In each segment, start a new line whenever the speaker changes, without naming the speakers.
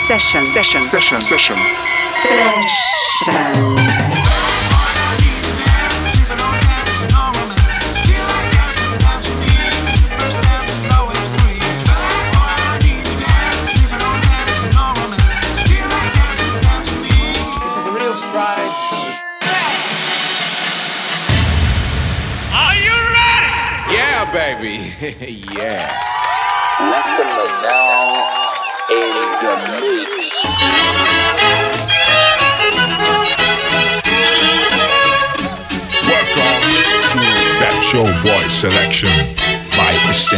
Session. Session.
Session, session.
Session.
Selection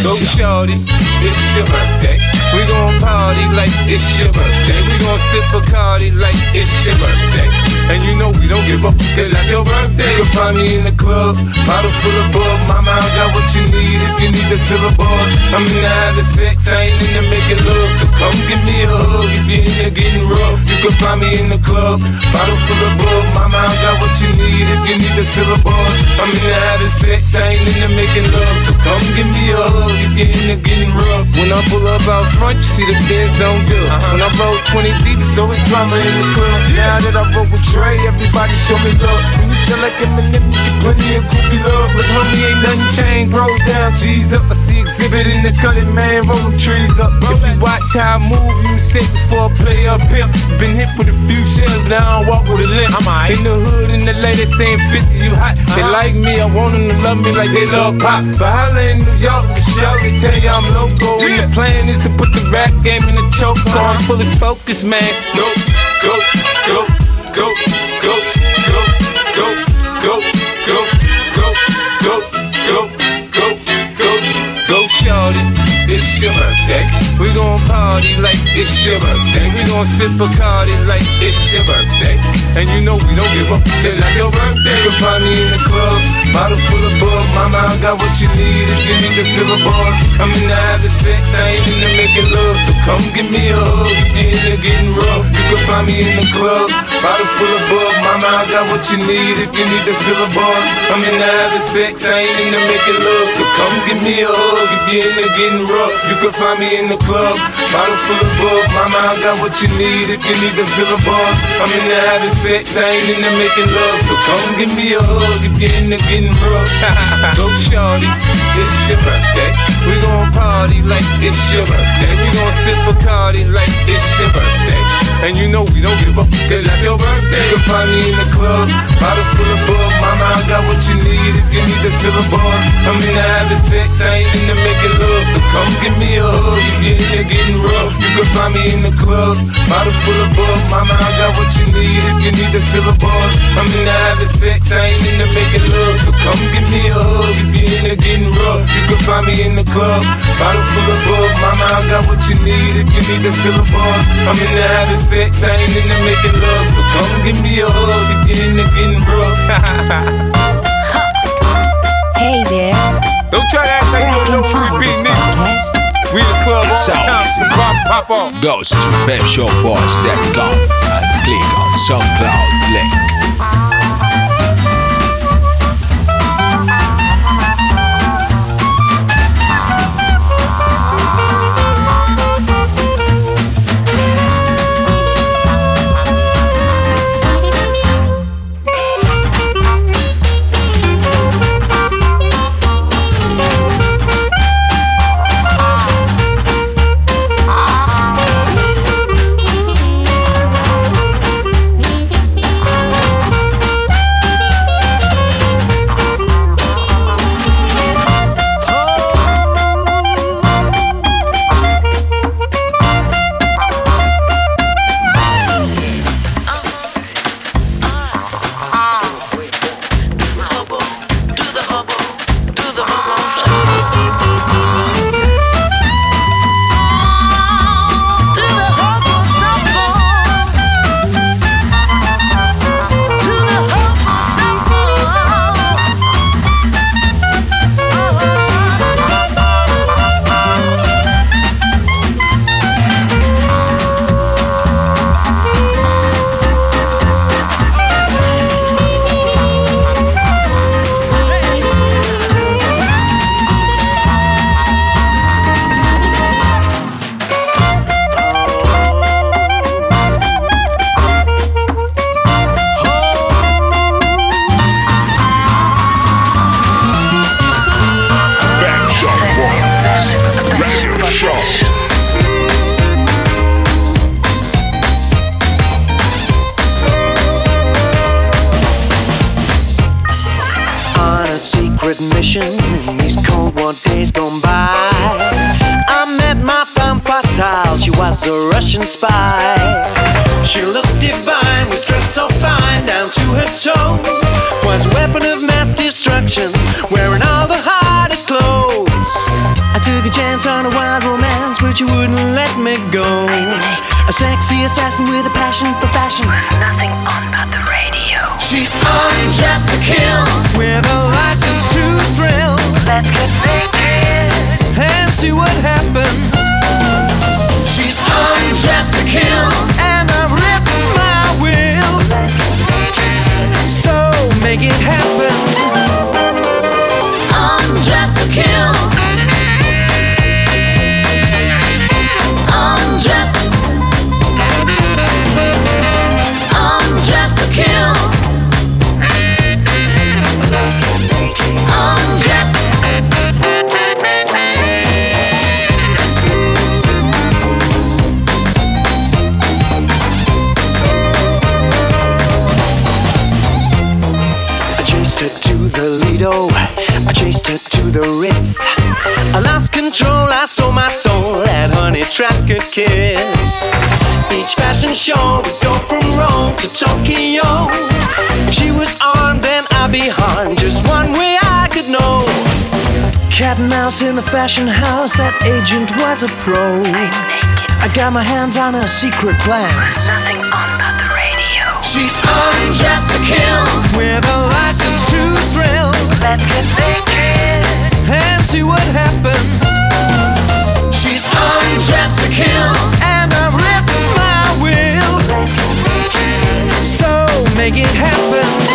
So
Essentia.
shorty, it's your birthday. We gon' party like it's your birthday. We gon' sip Bacardi like it's your birthday. And you know we don't give up, cause that's your birthday. You can find me in the club, bottle full of bug. Mama, I got what you need if you need to fill a buzz. I'm into having sex, I ain't in into making love. So come give me a hug if you're into getting rough. You can find me in the club, bottle full of bug. Mama, I got what you need if you need to fill a buzz. I'm into having sex, I ain't into making love. So come give me a hug into getting rough. When I pull up out front, you see the Benz on good. When I roll 20 deep, it's always drama in the club. Now that I roll with Dre, everybody show me love. When you sell like Eminem, you get plenty of groupie love. Look, homie, ain't nothing changed. Roll down, G's up. I see Xzibit in the cutting, man, rolling trees up. If you watch how I move, you mistake before I play up here. Been hit with a few shells, now I walk with a limp. I'm In the hood, in the lady saying 50, you hot. They uh-huh. like me, I want them to love me like they love pop. But holla in New York, they tell you I'm local. And the plan is to put the rap game in the choke, so I'm fully focused, man. Go, go, go, go, go, go, go, go, go, go, go, go, go, go, go, shorty. It's your birthday. We gon' party like it's your birthday. We gon' sip Bacardi like it's your birthday. And you know we don't give up, cause that's your birthday. You can find me in the club, bottle full of bug. Mama, I got what you need if you need to fill a buzz. I'm into having sex, I ain't into making love. So come give me a hug if you're into getting rough. You can find me in the club, bottle full of bug. Mama, I got what you need if you need to fill a buzz. I'm into having sex, I ain't into making love. So come give me a hug if you're into getting rough. You can find me in the club, bottle full of bug. Mama, I got what you need if you need to fill a buzz. I'm into having sex, I ain't into making love. So come give me a hug if you're into getting rough. Go shorty, it's your birthday. We gon' party like it's your birthday. We gon' sip Bacardi like it's your birthday. And you know we don't give up, cause that's your birthday. You can find me in the club, bottle full of bug. What you need if you need to fill a buzz. I'm into having sex, I ain't into making love. So come give me a hug if you're into getting rough. You can find me in the club, bottle full of bug. Mama, I got what you need if you need to fill a buzz. I'm into having sex, I ain't into making love. So come give me a hug if you're into getting rough. You can find me in the club, bottle full of bug. Mama, I got what you need if you need to fill a buzz. I'm into having sex, I ain't into making love. So come give me a hug if you're into getting rough.
Hey there,
Don't try to act like you don't know who we beat
podcast.
We the club all the time, pop, pop off.
Goes to PepShowBoys.com and click on SoundCloud link.
with a passion for soul, I sold my soul at Honey Tracker Kiss. Beach fashion show, we go from Rome to Tokyo. If she was armed, then I'd be harmed. Just one way I could know. Cat and mouse in the fashion house, that agent was a pro. I got my hands on her secret plans.
On.
She's undressed to kill with a license to thrill.
Let's get naked
and see what happens just to kill, and I've written my will. So make it happen.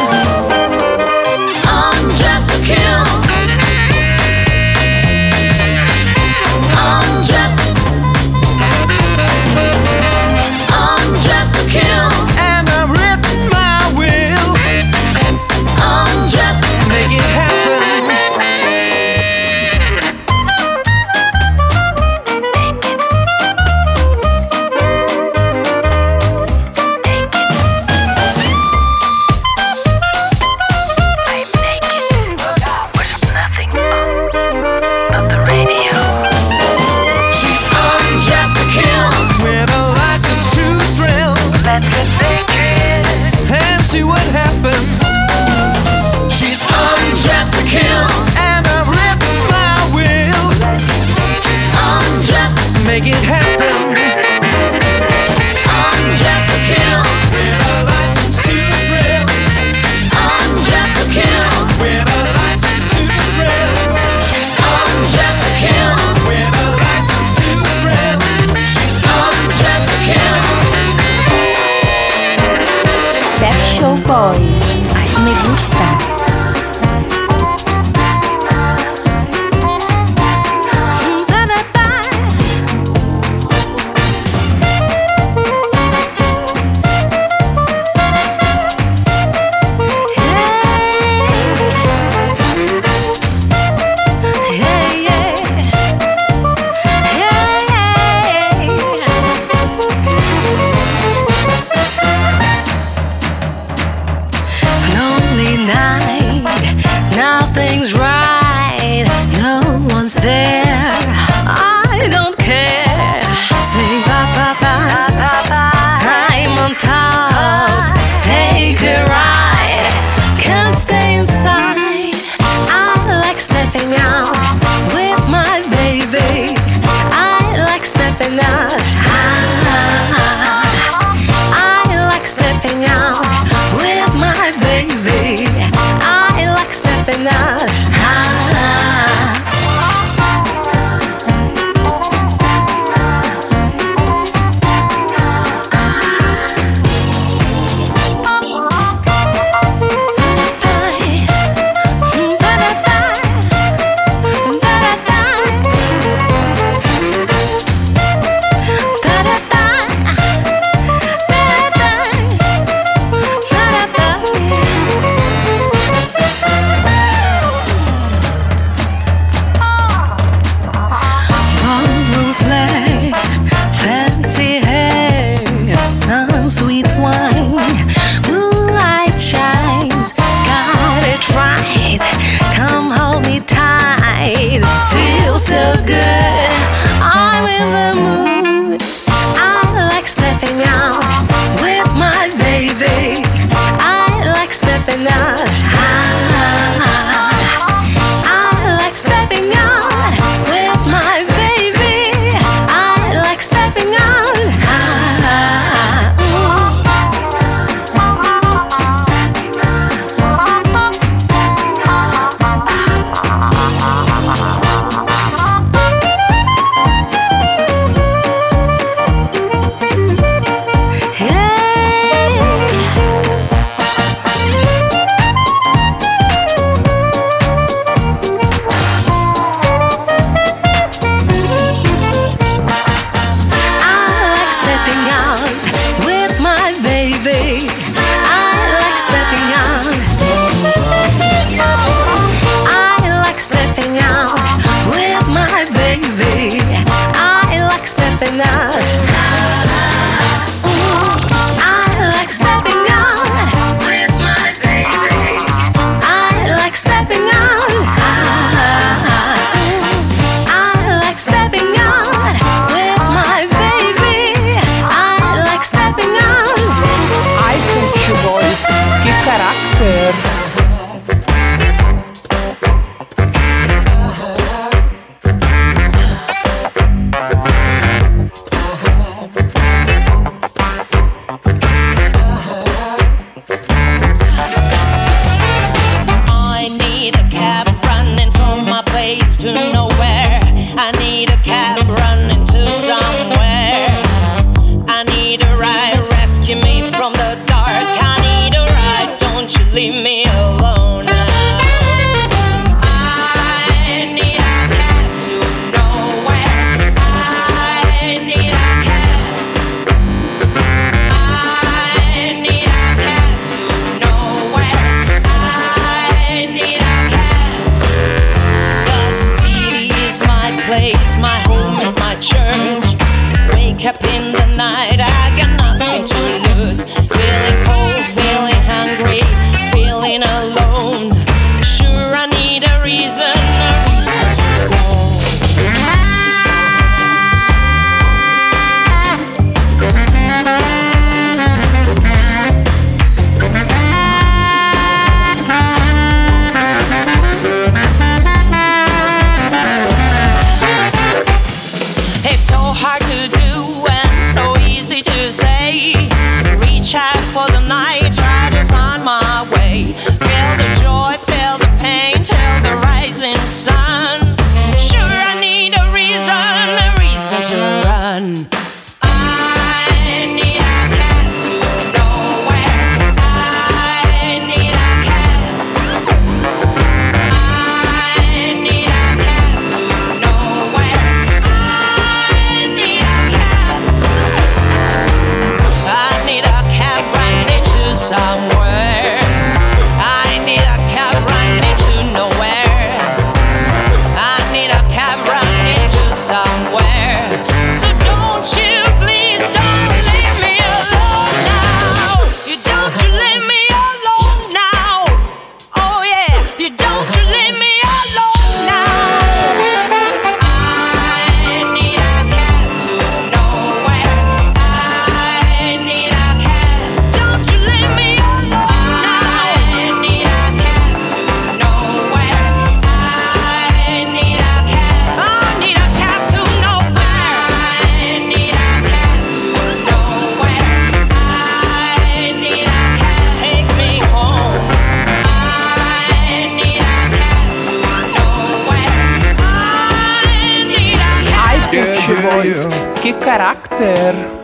Charakter.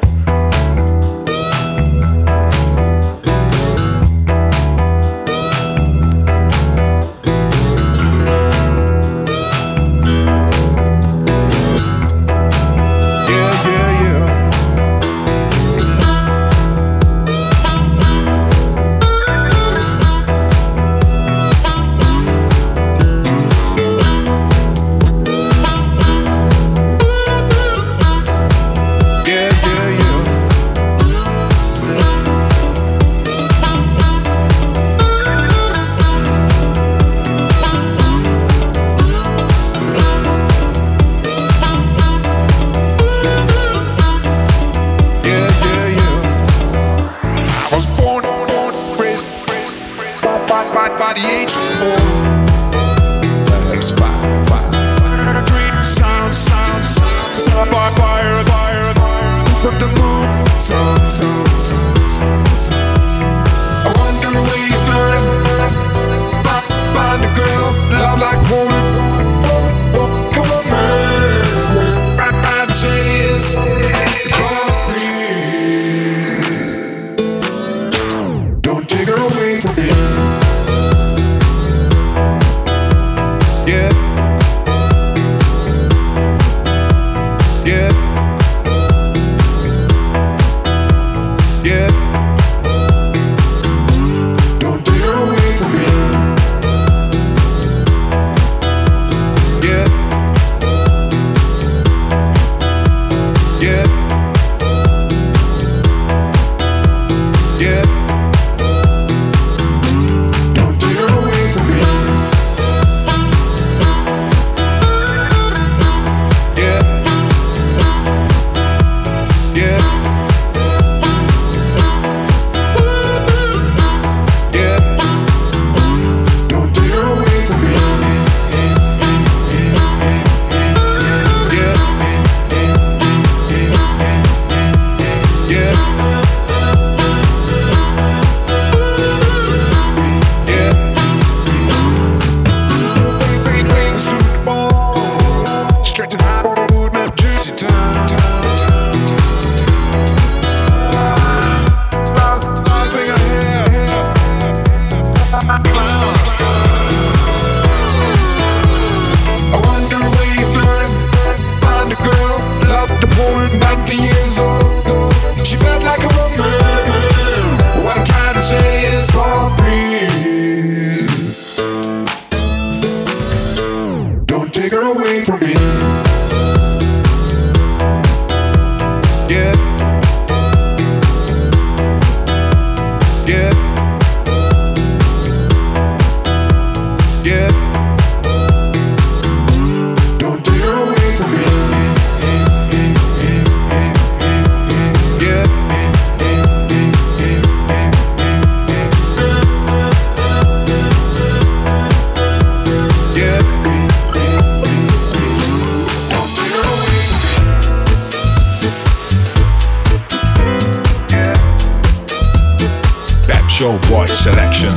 Show
Boy Selection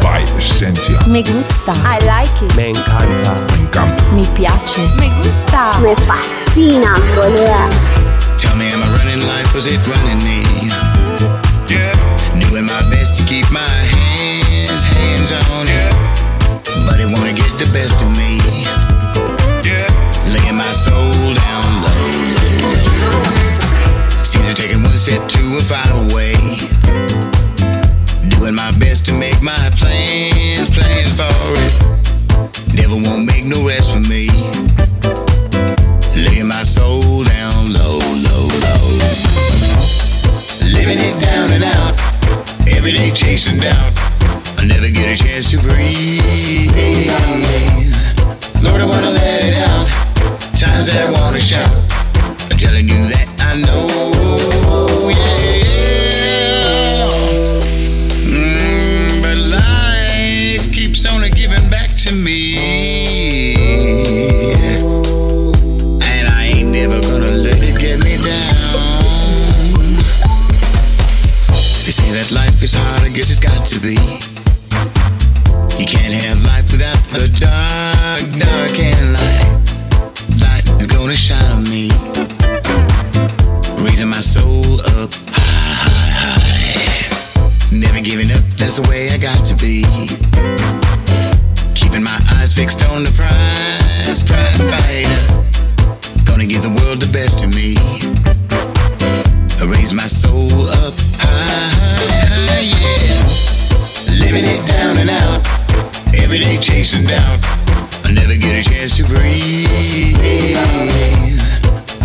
by Essentia.
Me gusta.
I like it.
Me encanta.
Me encanta.
Mi piace.
Me gusta.
Me fascina, boluda.
Tell me, am I running life? Was it running me? Yeah. Doing my best to keep my hands, hands on it. But it wanna get the best of me. Laying my soul down low. Seems to taking one step to a five away. Doing my best to make my plans, plans for it. Never won't make no rest for me. Laying my soul down low, low, low. Living it down and out. Every day chasing doubt. I never get a chance to breathe. Lord, I wanna let it out. Times that I wanna shout. I'm telling you that I know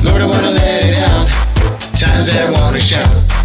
Lord, I wanna let it out. Times that I wanna shout.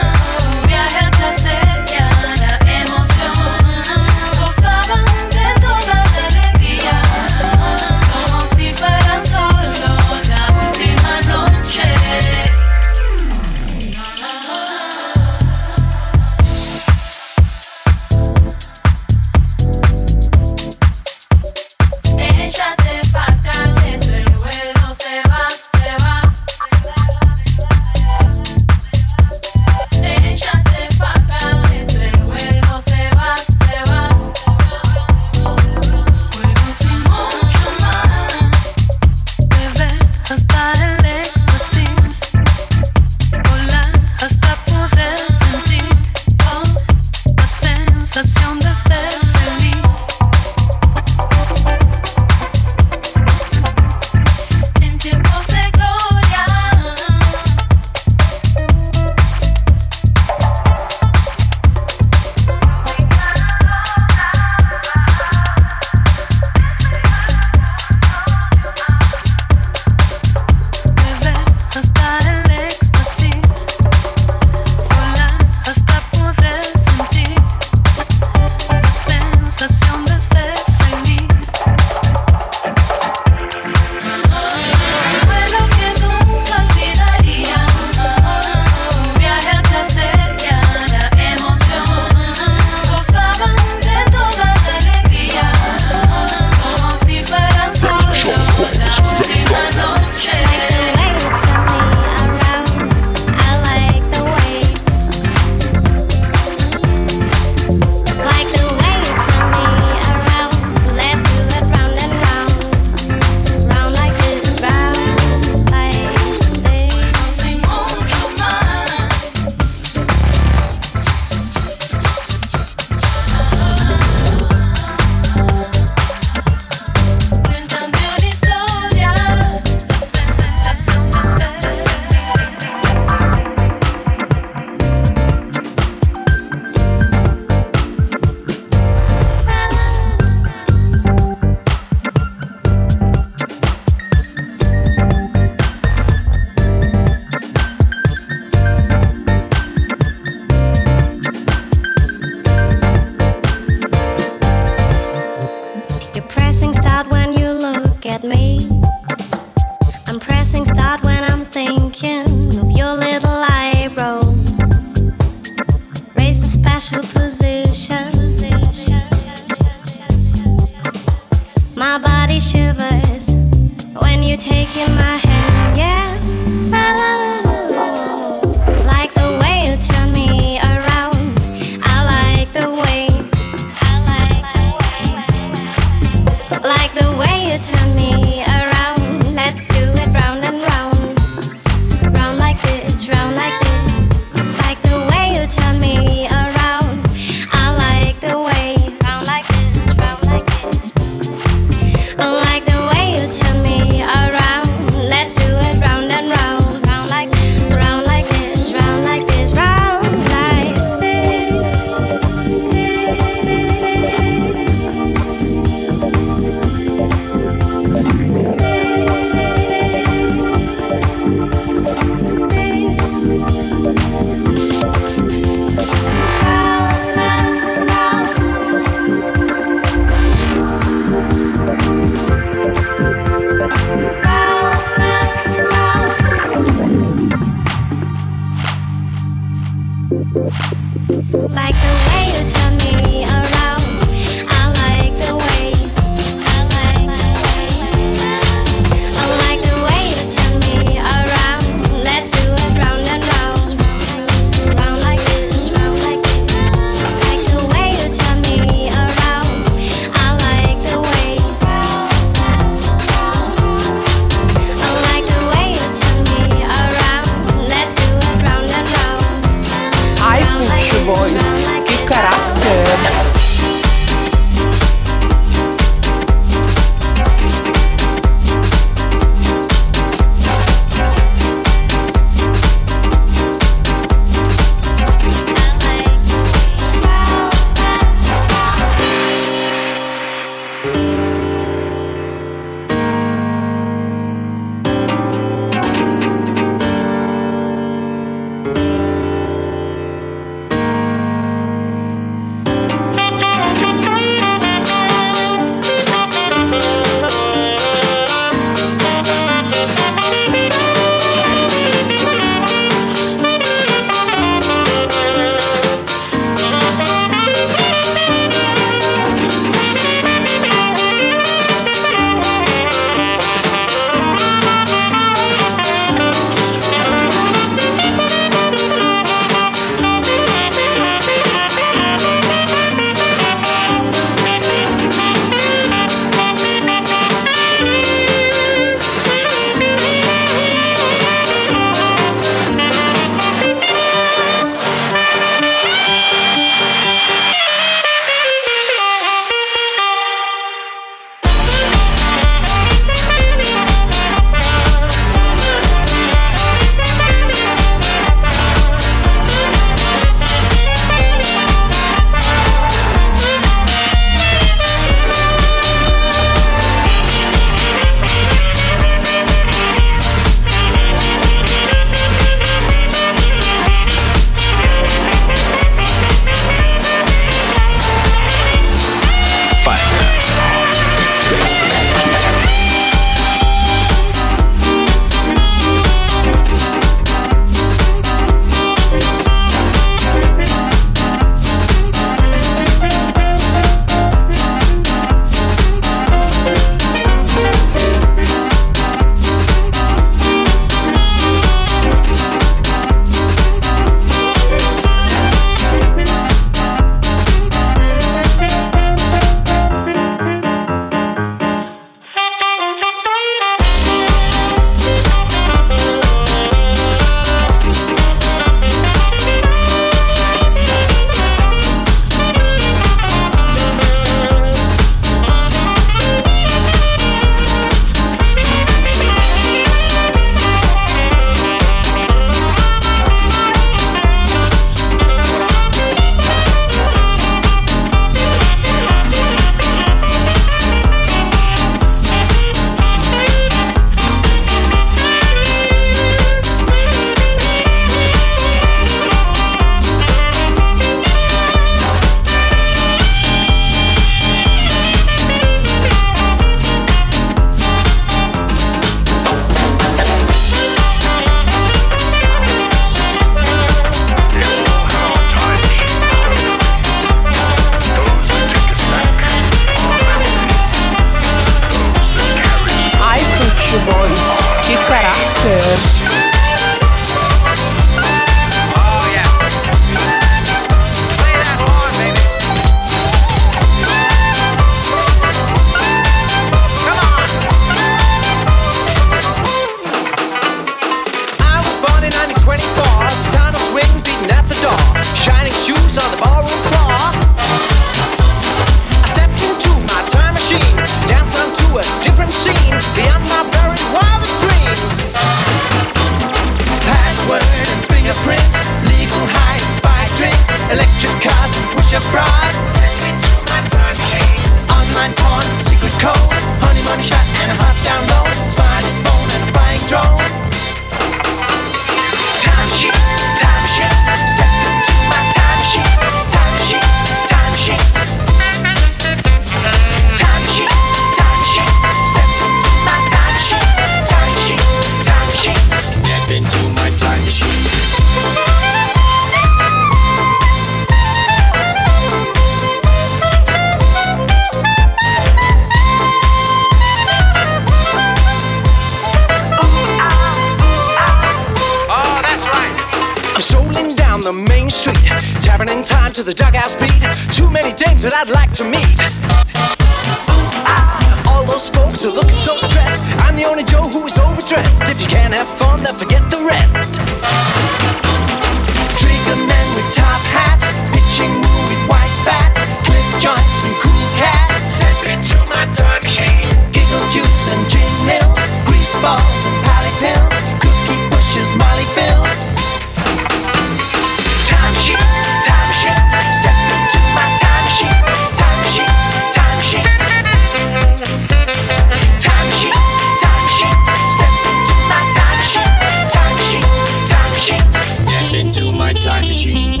street.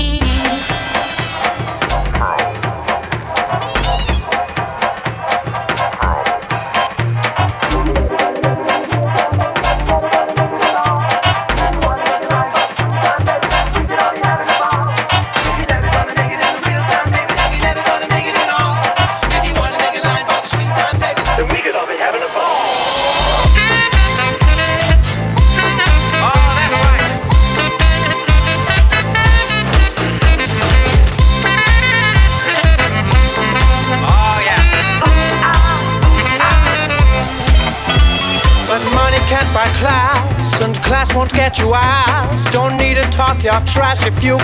You.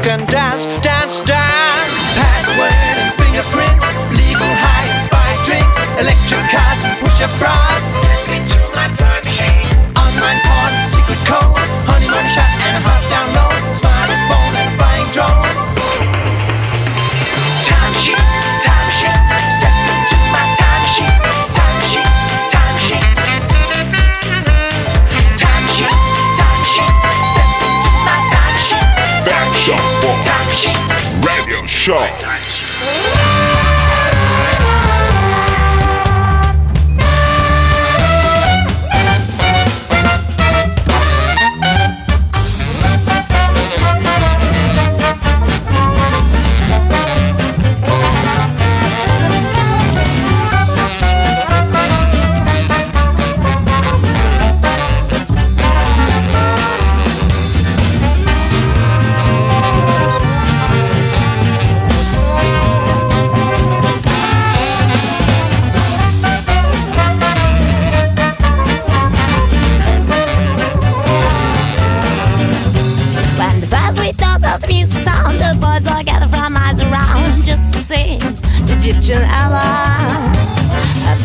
Virgin Islands.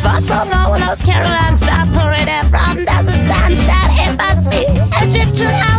But
oh no one else can run, stop from desert sands that it must be Egyptian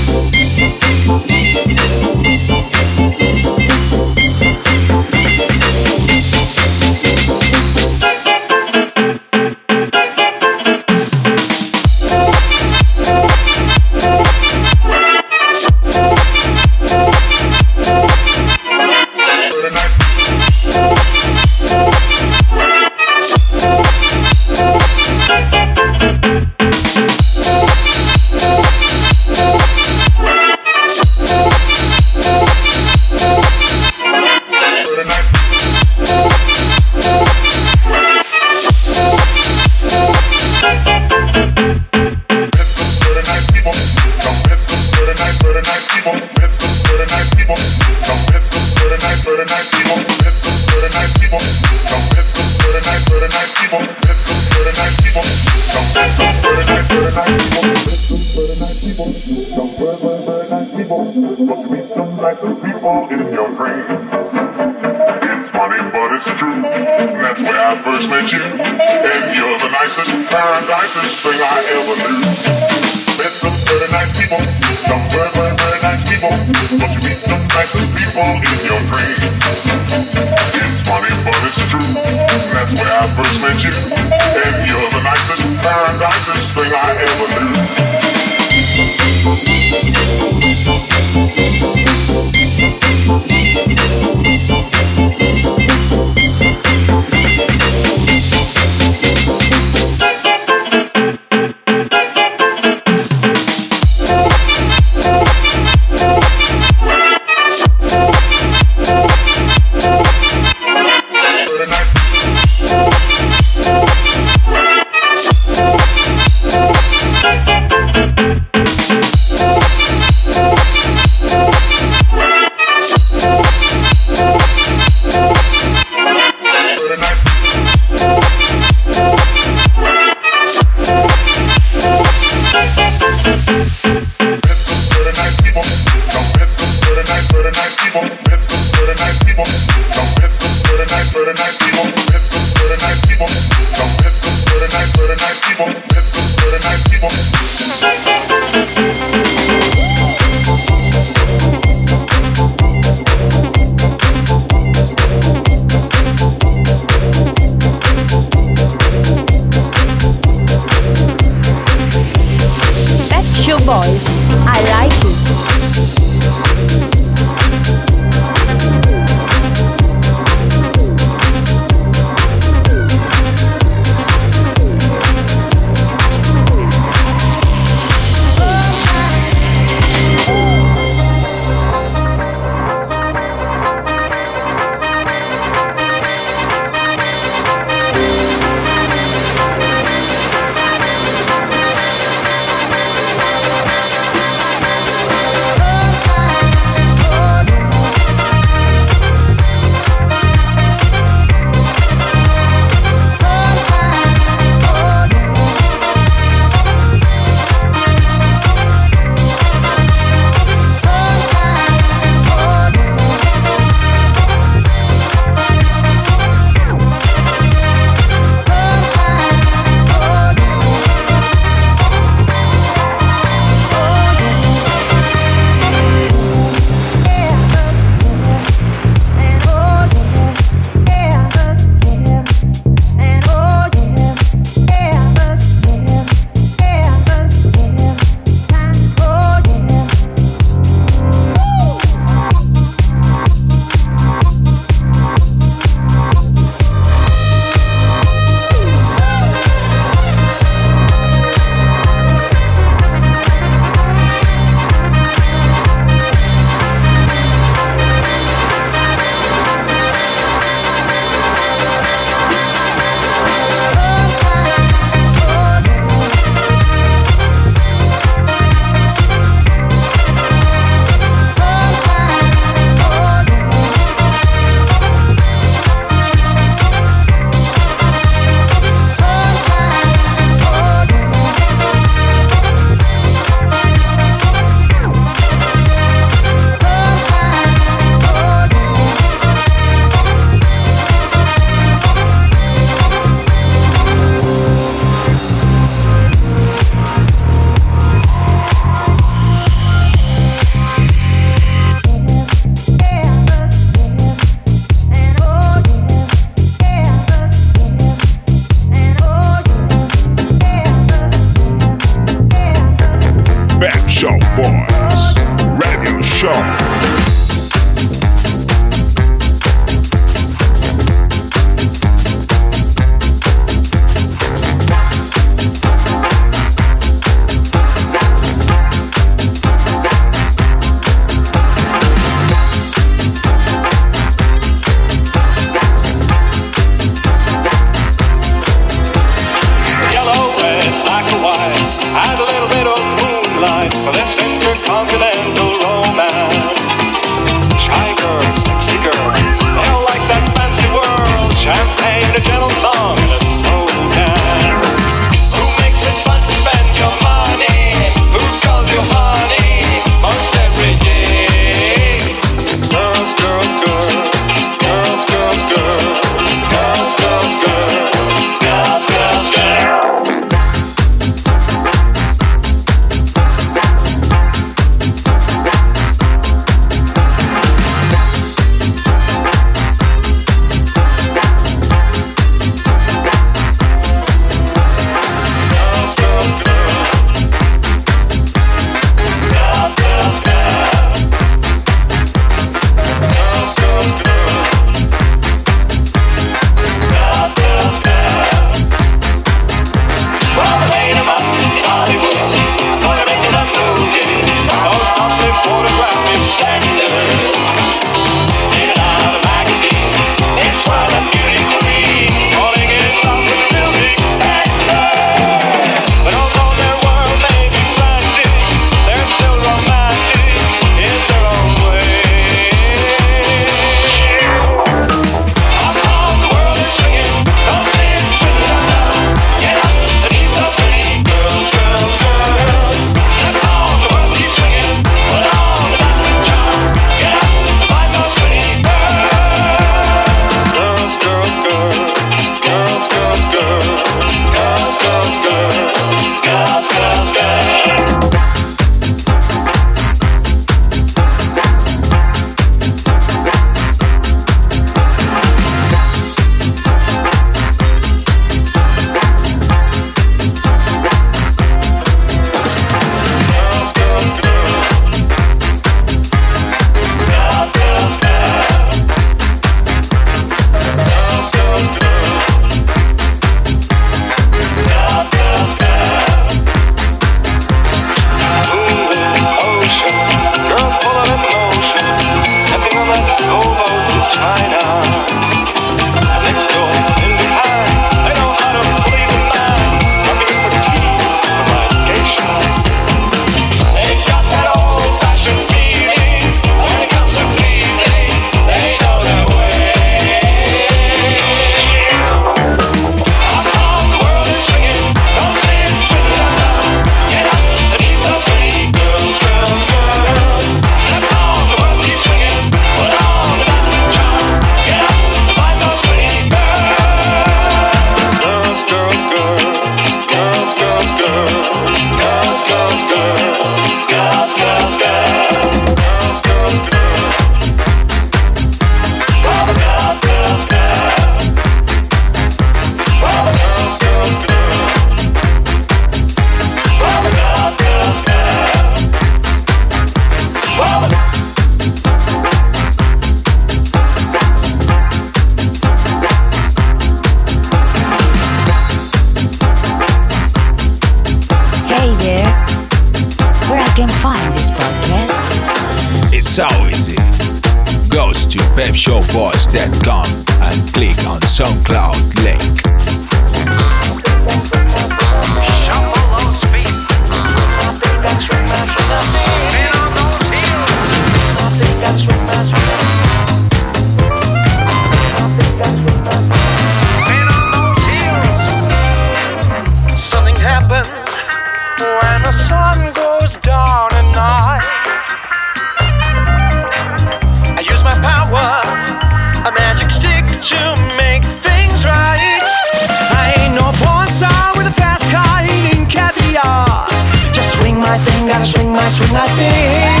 gotta swing my, swing my thing.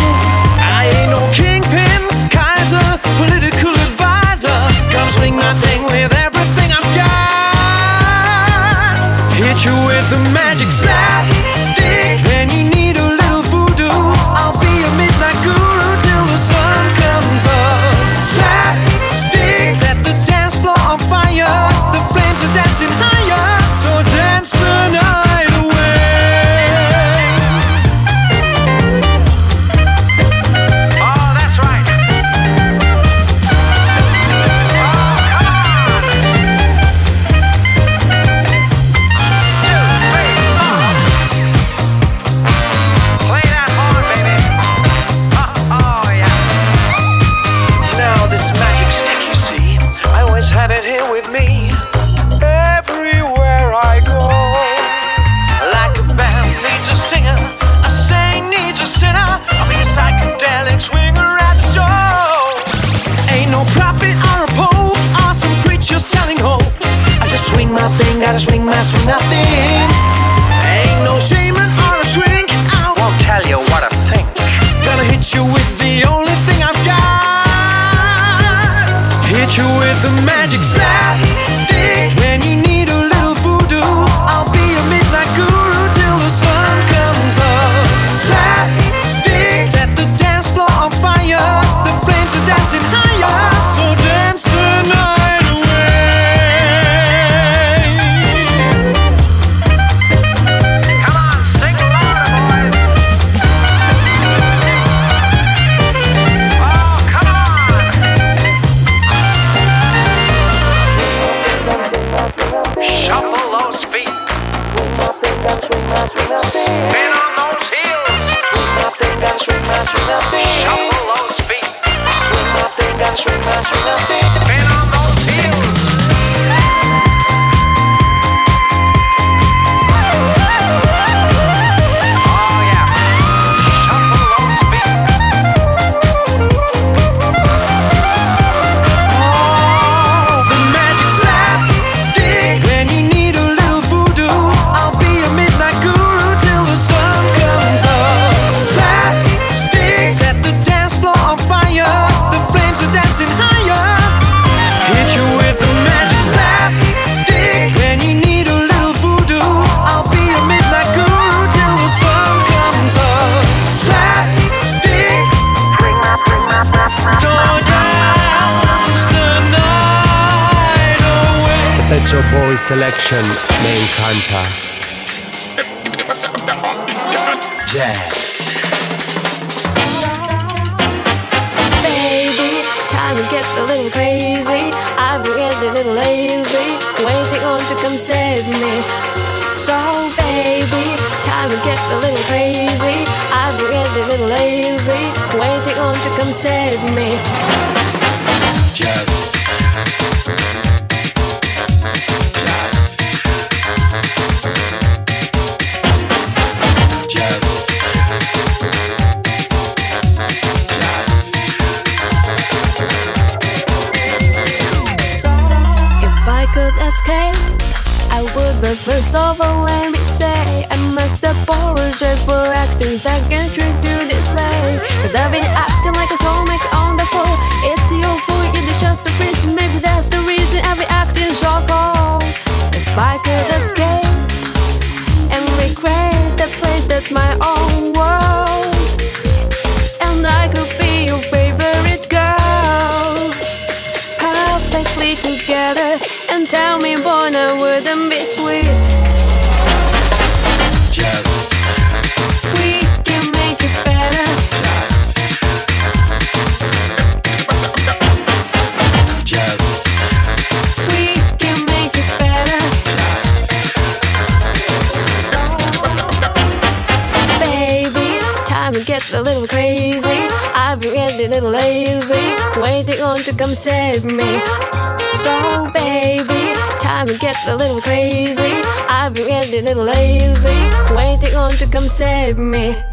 I ain't no kingpin, Kaiser, political advisor. Gotta swing my thing with everything I've got. Hit you with the magic side. selection,
main counter. acting like a soulmate on the floor. It's your fault, you deserve the freeze. Maybe that's the reason I be acting so cold. If I could escape and recreate the place that's my own world, and I could be your favorite. come save me. So, baby, time to get a little crazy. I've been getting a little lazy, waiting on to come save me.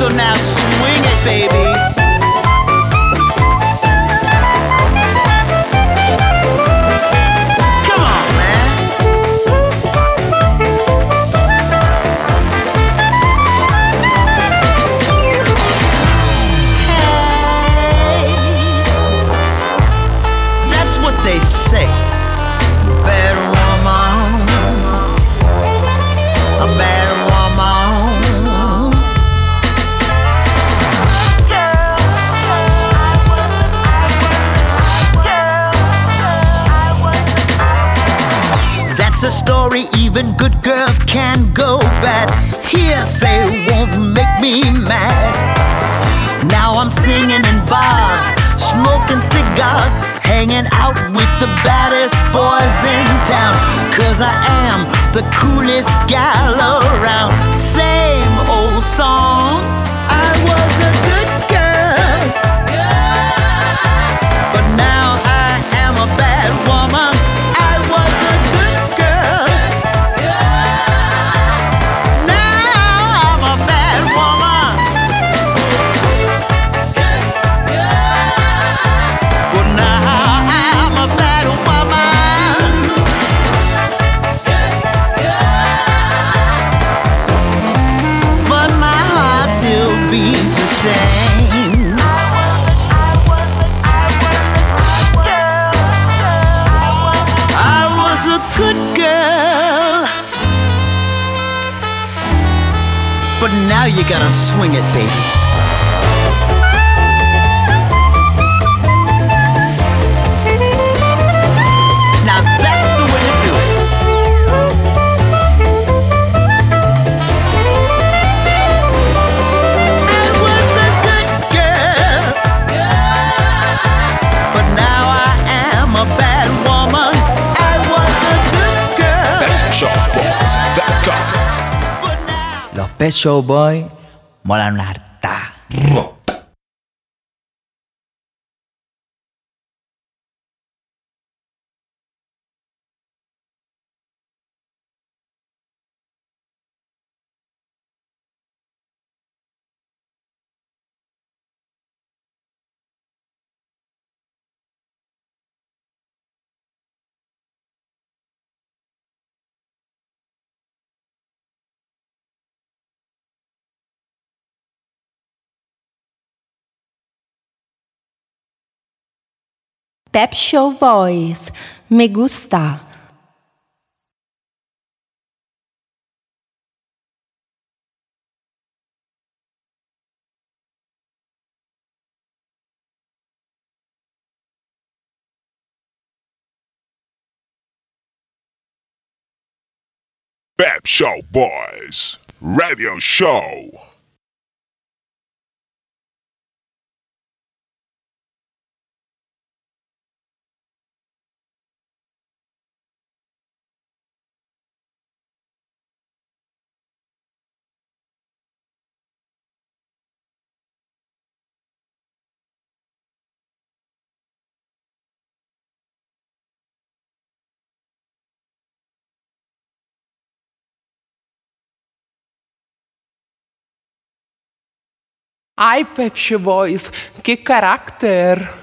So now swing it, baby. even good girls can go bad. Hearsay won't make me mad. Now I'm singing in bars, smoking cigars, hanging out with the baddest boys in town. Cause I am the coolest gal around. Same old song. you gotta swing it, baby.
Showboy Maulana Harta.
Pep Show Boys, me gusta.
Pep Show Boys Radio Show.
Ai, Pepsi Boys, que carácter!